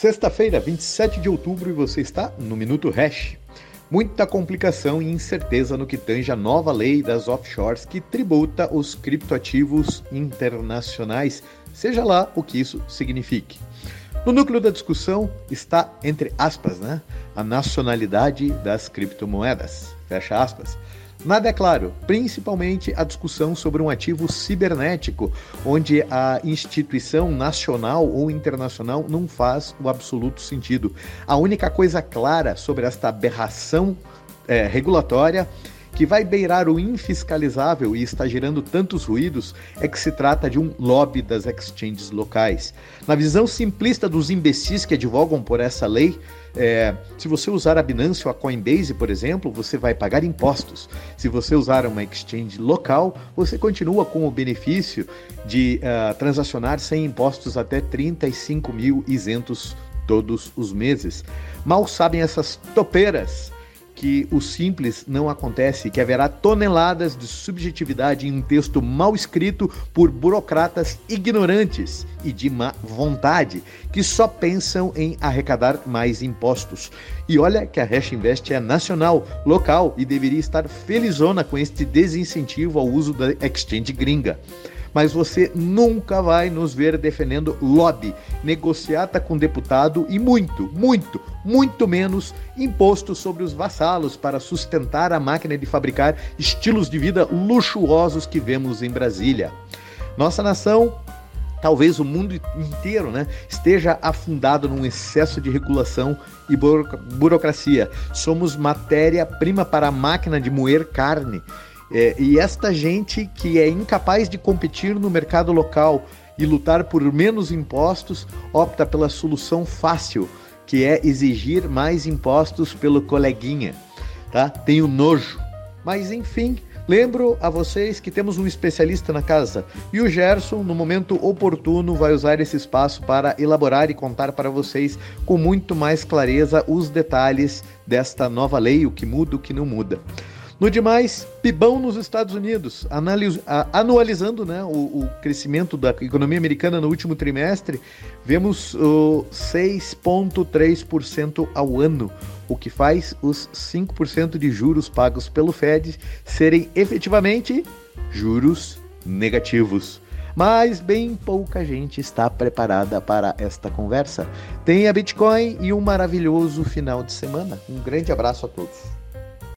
Sexta-feira, 27 de outubro, e você está no Minuto Hash. Muita complicação e incerteza no que tange a nova lei das offshores que tributa os criptoativos internacionais, seja lá o que isso signifique. No núcleo da discussão está, entre aspas, né, a nacionalidade das criptomoedas. Fecha aspas. Nada é claro, principalmente a discussão sobre um ativo cibernético, onde a instituição nacional ou internacional não faz o absoluto sentido. A única coisa clara sobre esta aberração é, regulatória que vai beirar o infiscalizável e está gerando tantos ruídos é que se trata de um lobby das exchanges locais. Na visão simplista dos imbecis que advogam por essa lei, é, se você usar a Binance ou a Coinbase, por exemplo, você vai pagar impostos. Se você usar uma exchange local, você continua com o benefício de uh, transacionar sem impostos até 35 mil isentos todos os meses. Mal sabem essas topeiras que o simples não acontece, que haverá toneladas de subjetividade em um texto mal escrito por burocratas ignorantes e de má vontade, que só pensam em arrecadar mais impostos. E olha que a Hash Invest é nacional, local e deveria estar felizona com este desincentivo ao uso da exchange gringa mas você nunca vai nos ver defendendo lobby, negociata com deputado e muito, muito, muito menos imposto sobre os vassalos para sustentar a máquina de fabricar estilos de vida luxuosos que vemos em Brasília. Nossa nação talvez o mundo inteiro né, esteja afundado num excesso de regulação e burocracia. Somos matéria-prima para a máquina de moer carne. É, e esta gente que é incapaz de competir no mercado local e lutar por menos impostos opta pela solução fácil, que é exigir mais impostos pelo coleguinha. Tá? Tenho nojo. Mas enfim, lembro a vocês que temos um especialista na casa e o Gerson, no momento oportuno, vai usar esse espaço para elaborar e contar para vocês com muito mais clareza os detalhes desta nova lei, o que muda, o que não muda. No demais, PIBão nos Estados Unidos, anualizando né, o, o, crescimento da economia americana no último trimestre, vemos uh, 6,3% ao ano, o que faz os 5% de juros pagos pelo Fed serem efetivamente juros negativos mas bem pouca gente está preparada para esta conversa. Tenha Bitcoin e um maravilhoso final de semana. Um grande abraço a todos.